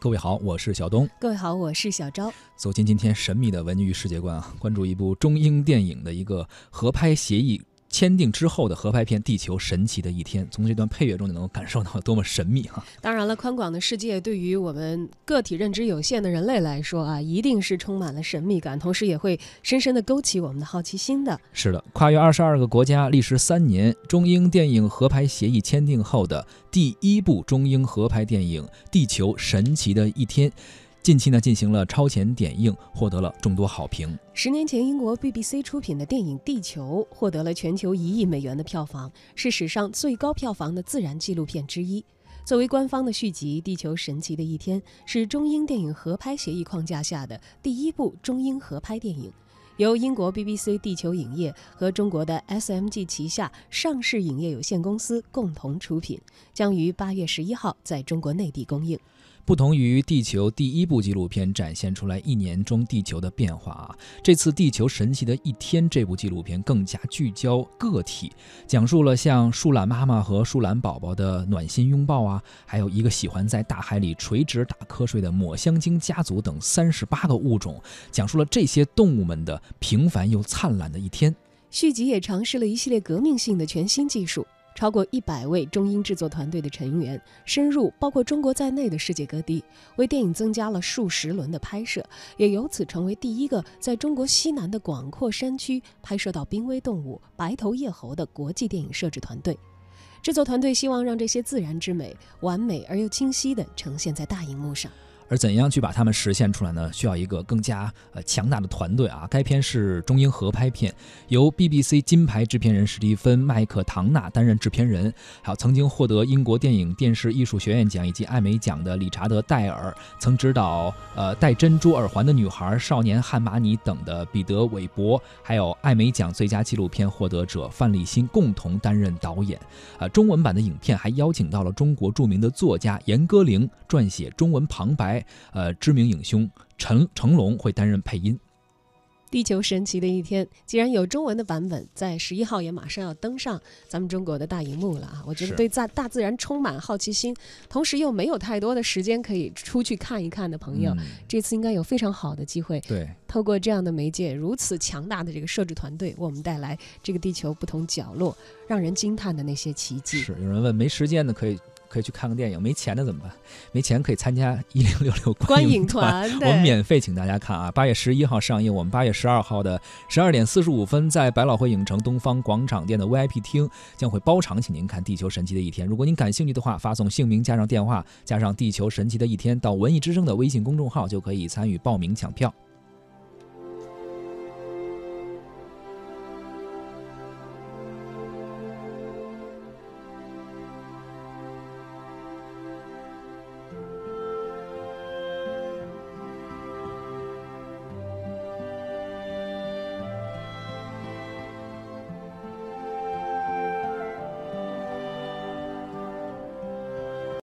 各位好，我是小东。各位好，我是小昭。走进今天神秘的文娱世界观啊，关注一部中英电影的一个合拍协议。签订之后的合拍片《地球神奇的一天》，从这段配乐中就能够感受到多么神秘哈。当然了，宽广的世界对于我们个体认知有限的人类来说啊，一定是充满了神秘感，同时也会深深的勾起我们的好奇心的。是的，跨越二十二个国家，历时三年，中英电影合拍协议签订后的第一部中英合拍电影《地球神奇的一天》。近期呢，进行了超前点映，获得了众多好评。十年前，英国 BBC 出品的电影《地球》获得了全球一亿美元的票房，是史上最高票房的自然纪录片之一。作为官方的续集，《地球神奇的一天》是中英电影合拍协议框架下的第一部中英合拍电影，由英国 BBC 地球影业和中国的 SMG 旗下上市影业有限公司共同出品，将于八月十一号在中国内地公映。不同于《地球》第一部纪录片展现出来一年中地球的变化啊，这次《地球神奇的一天》这部纪录片更加聚焦个体，讲述了像树懒妈妈和树懒宝宝的暖心拥抱啊，还有一个喜欢在大海里垂直打瞌睡的抹香鲸家族等三十八个物种，讲述了这些动物们的平凡又灿烂的一天。续集也尝试了一系列革命性的全新技术。超过一百位中英制作团队的成员深入包括中国在内的世界各地，为电影增加了数十轮的拍摄，也由此成为第一个在中国西南的广阔山区拍摄到濒危动物白头叶猴的国际电影摄制团队。制作团队希望让这些自然之美完美而又清晰地呈现在大荧幕上。而怎样去把它们实现出来呢？需要一个更加呃强大的团队啊！该片是中英合拍片，由 BBC 金牌制片人史蒂芬·麦克唐纳担任制片人，还有曾经获得英国电影电视艺术学院奖以及艾美奖的理查德·戴尔，曾执导呃戴珍珠耳环的女孩、少年汉马尼等的彼得·韦伯，还有艾美奖最佳纪录片获得者范立新共同担任导演。啊，中文版的影片还邀请到了中国著名的作家严歌苓撰写中文旁白。呃，知名影兄陈成龙会担任配音。地球神奇的一天，既然有中文的版本，在十一号也马上要登上咱们中国的大荧幕了啊！我觉得对大大自然充满好奇心，同时又没有太多的时间可以出去看一看的朋友，这次应该有非常好的机会。对，透过这样的媒介，如此强大的这个摄制团队，为我们带来这个地球不同角落让人惊叹的那些奇迹。是，有人问没时间的可以。可以去看个电影，没钱的怎么办？没钱可以参加一零六六 观影团，我们免费请大家看啊！八月十一号上映，我们八月十二号的十二点四十五分，在百老汇影城东方广场店的 VIP 厅将会包场，请您看《地球神奇的一天》。如果您感兴趣的话，发送姓名加上电话加上《地球神奇的一天》到文艺之声的微信公众号，就可以参与报名抢票。